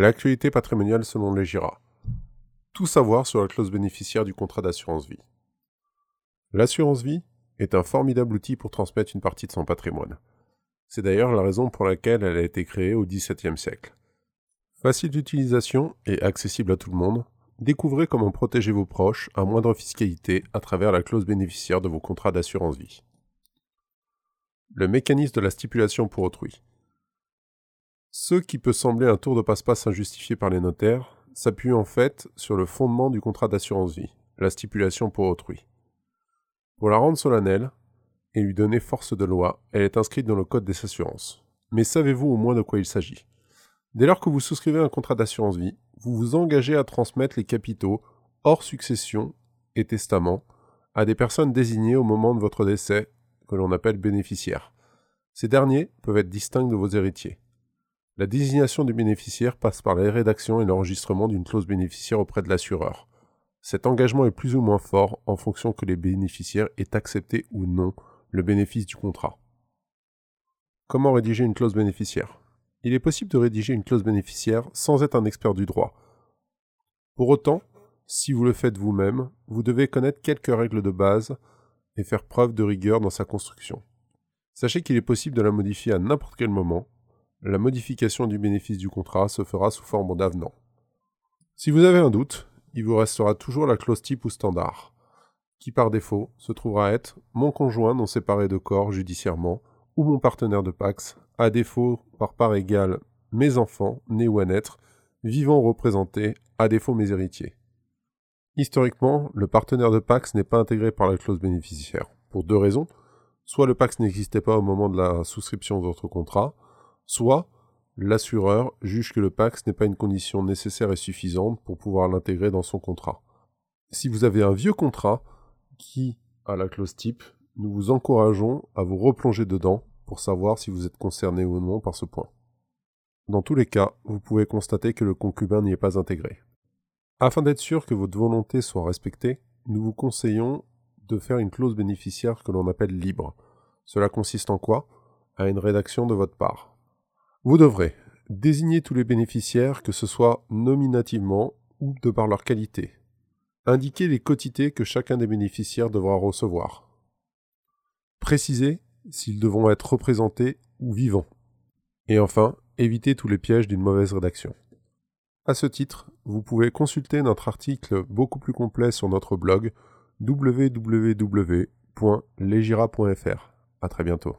L'actualité patrimoniale selon les GIRA. Tout savoir sur la clause bénéficiaire du contrat d'assurance vie. L'assurance vie est un formidable outil pour transmettre une partie de son patrimoine. C'est d'ailleurs la raison pour laquelle elle a été créée au XVIIe siècle. Facile d'utilisation et accessible à tout le monde, découvrez comment protéger vos proches à moindre fiscalité à travers la clause bénéficiaire de vos contrats d'assurance vie. Le mécanisme de la stipulation pour autrui. Ce qui peut sembler un tour de passe-passe injustifié par les notaires s'appuie en fait sur le fondement du contrat d'assurance vie, la stipulation pour autrui. Pour la rendre solennelle et lui donner force de loi, elle est inscrite dans le Code des assurances. Mais savez-vous au moins de quoi il s'agit? Dès lors que vous souscrivez un contrat d'assurance vie, vous vous engagez à transmettre les capitaux hors succession et testament à des personnes désignées au moment de votre décès, que l'on appelle bénéficiaires. Ces derniers peuvent être distincts de vos héritiers. La désignation du bénéficiaire passe par la rédaction et l'enregistrement d'une clause bénéficiaire auprès de l'assureur. Cet engagement est plus ou moins fort en fonction que les bénéficiaires aient accepté ou non le bénéfice du contrat. Comment rédiger une clause bénéficiaire? Il est possible de rédiger une clause bénéficiaire sans être un expert du droit. Pour autant, si vous le faites vous-même, vous devez connaître quelques règles de base et faire preuve de rigueur dans sa construction. Sachez qu'il est possible de la modifier à n'importe quel moment, la modification du bénéfice du contrat se fera sous forme d'avenant. Si vous avez un doute, il vous restera toujours la clause type ou standard, qui par défaut se trouvera être mon conjoint non séparé de corps judiciairement ou mon partenaire de Pax, à défaut par part égale mes enfants nés ou à naître, vivants ou représentés, à défaut mes héritiers. Historiquement, le partenaire de Pax n'est pas intégré par la clause bénéficiaire, pour deux raisons. Soit le Pax n'existait pas au moment de la souscription de votre contrat, soit l'assureur juge que le PAX n'est pas une condition nécessaire et suffisante pour pouvoir l'intégrer dans son contrat. Si vous avez un vieux contrat qui a la clause type, nous vous encourageons à vous replonger dedans pour savoir si vous êtes concerné ou non par ce point. Dans tous les cas, vous pouvez constater que le concubin n'y est pas intégré. Afin d'être sûr que votre volonté soit respectée, nous vous conseillons de faire une clause bénéficiaire que l'on appelle libre. Cela consiste en quoi? À une rédaction de votre part. Vous devrez désigner tous les bénéficiaires, que ce soit nominativement ou de par leur qualité. Indiquer les quotités que chacun des bénéficiaires devra recevoir. Préciser s'ils devront être représentés ou vivants. Et enfin, éviter tous les pièges d'une mauvaise rédaction. À ce titre, vous pouvez consulter notre article beaucoup plus complet sur notre blog www.legira.fr. À très bientôt.